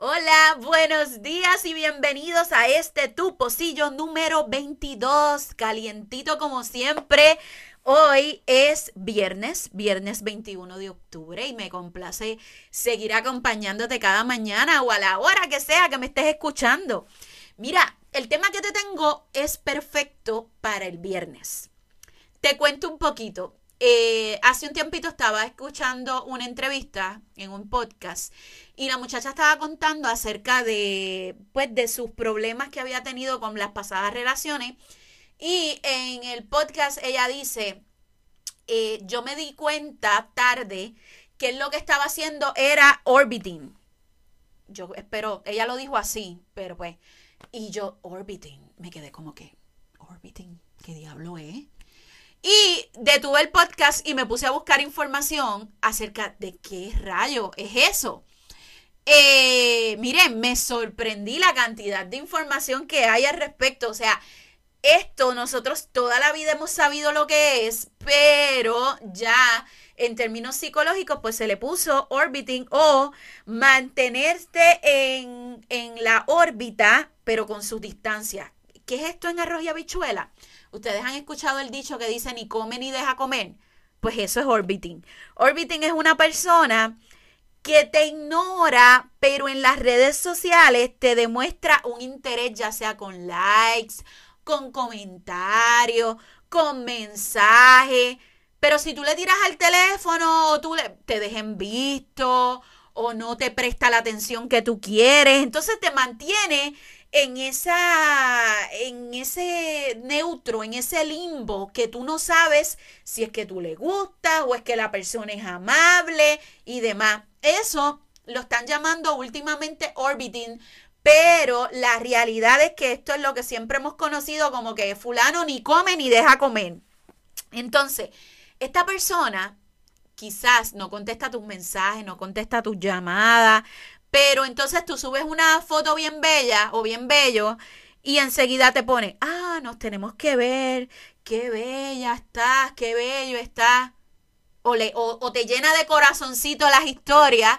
Hola, buenos días y bienvenidos a este tu pocillo número 22, calientito como siempre. Hoy es viernes, viernes 21 de octubre y me complace seguir acompañándote cada mañana o a la hora que sea que me estés escuchando. Mira, el tema que te tengo es perfecto para el viernes. Te cuento un poquito. Eh, hace un tiempito estaba escuchando una entrevista en un podcast y la muchacha estaba contando acerca de, pues, de sus problemas que había tenido con las pasadas relaciones. Y en el podcast ella dice, eh, yo me di cuenta tarde que lo que estaba haciendo era orbiting. Yo espero, ella lo dijo así, pero pues, y yo orbiting, me quedé como que, orbiting, ¿qué diablo es? Y detuve el podcast y me puse a buscar información acerca de qué rayo es eso. Eh, miren, me sorprendí la cantidad de información que hay al respecto. O sea, esto nosotros toda la vida hemos sabido lo que es, pero ya en términos psicológicos, pues se le puso orbiting o mantenerte en, en la órbita, pero con su distancia. ¿Qué es esto en arroz y habichuela? Ustedes han escuchado el dicho que dice ni come ni deja comer. Pues eso es orbiting. Orbiting es una persona que te ignora, pero en las redes sociales te demuestra un interés, ya sea con likes, con comentarios, con mensajes. Pero si tú le tiras al teléfono o tú le, te dejen visto o no te presta la atención que tú quieres, entonces te mantiene en esa en ese neutro, en ese limbo que tú no sabes si es que tú le gustas o es que la persona es amable y demás. Eso lo están llamando últimamente orbiting, pero la realidad es que esto es lo que siempre hemos conocido como que fulano ni come ni deja comer. Entonces, esta persona quizás no contesta tus mensajes, no contesta tus llamadas, pero entonces tú subes una foto bien bella o bien bello y enseguida te pone, ah, nos tenemos que ver, qué bella estás, qué bello estás. O, le, o, te llena de corazoncito las historias,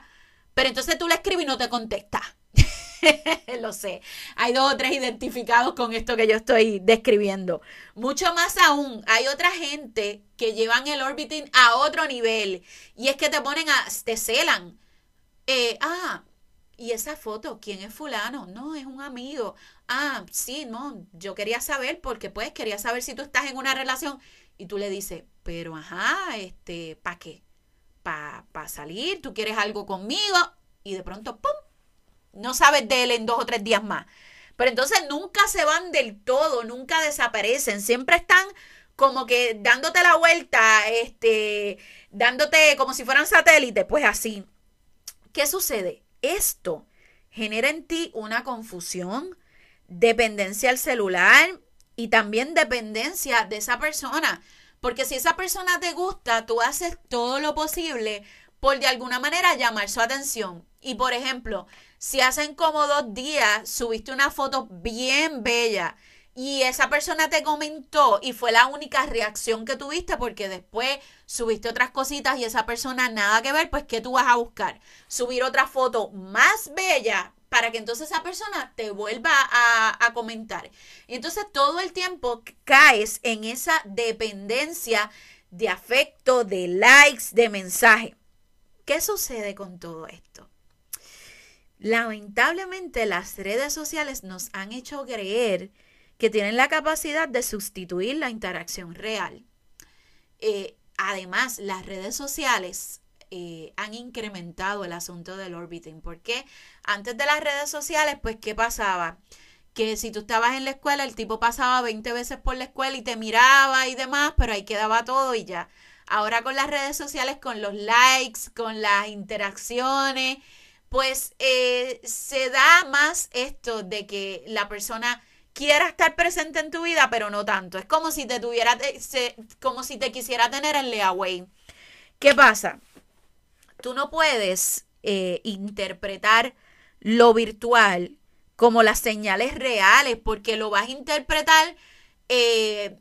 pero entonces tú le escribes y no te contesta. Lo sé. Hay dos o tres identificados con esto que yo estoy describiendo. Mucho más aún, hay otra gente que llevan el orbiting a otro nivel. Y es que te ponen a. te celan. Eh, ah, ¿Y esa foto? ¿Quién es fulano? No, es un amigo. Ah, sí, no, yo quería saber porque pues quería saber si tú estás en una relación y tú le dices, pero ajá, este, ¿para qué? ¿Para pa salir? ¿Tú quieres algo conmigo? Y de pronto, ¡pum! No sabes de él en dos o tres días más. Pero entonces nunca se van del todo, nunca desaparecen, siempre están como que dándote la vuelta, este, dándote como si fueran satélites, pues así. ¿Qué sucede? Esto genera en ti una confusión, dependencia al celular y también dependencia de esa persona. Porque si esa persona te gusta, tú haces todo lo posible por de alguna manera llamar su atención. Y por ejemplo, si hacen como dos días subiste una foto bien bella y esa persona te comentó y fue la única reacción que tuviste porque después subiste otras cositas y esa persona nada que ver, pues ¿qué tú vas a buscar? Subir otra foto más bella para que entonces esa persona te vuelva a, comentar. Y entonces todo el tiempo caes en esa dependencia de afecto, de likes, de mensaje. ¿Qué sucede con todo esto? Lamentablemente las redes sociales nos han hecho creer que tienen la capacidad de sustituir la interacción real. Eh, además, las redes sociales eh, han incrementado el asunto del orbiting, porque antes de las redes sociales, pues, ¿qué pasaba? Que si tú estabas en la escuela, el tipo pasaba 20 veces por la escuela y te miraba y demás, pero ahí quedaba todo y ya. Ahora con las redes sociales, con los likes, con las interacciones, pues eh, se da más esto de que la persona quiera estar presente en tu vida, pero no tanto. Es como si te tuviera, como si te quisiera tener en layaway. ¿Qué pasa? Tú no puedes eh, interpretar lo virtual como las señales reales, porque lo vas a interpretar eh,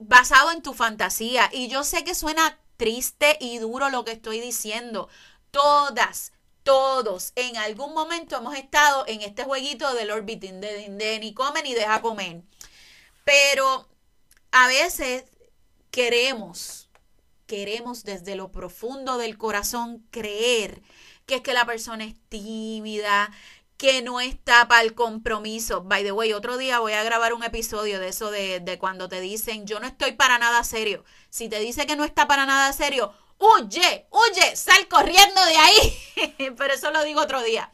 basado en tu fantasía. Y yo sé que suena triste y duro lo que estoy diciendo. Todas, todos en algún momento hemos estado en este jueguito del orbiting, de, de ni come ni deja comer. Pero a veces queremos, queremos desde lo profundo del corazón creer que es que la persona es tímida, que no está para el compromiso. By the way, otro día voy a grabar un episodio de eso de, de, cuando te dicen yo no estoy para nada serio. Si te dice que no está para nada serio, huye, huye, sal corriendo de ahí. Pero eso lo digo otro día.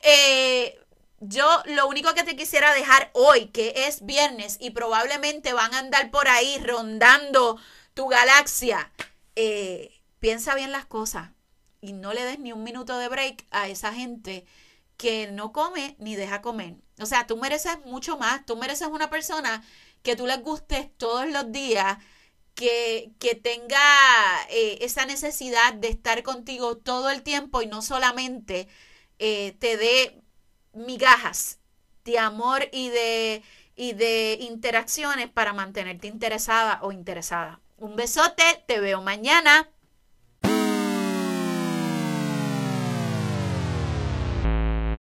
Eh, yo lo único que te quisiera dejar hoy, que es viernes y probablemente van a andar por ahí rondando tu galaxia, eh, piensa bien las cosas y no le des ni un minuto de break a esa gente que no come ni deja comer. O sea, tú mereces mucho más. Tú mereces una persona que tú les gustes todos los días, que, que tenga eh, esa necesidad de estar contigo todo el tiempo y no solamente eh, te dé migajas de amor y de, y de interacciones para mantenerte interesada o interesada. Un besote, te veo mañana.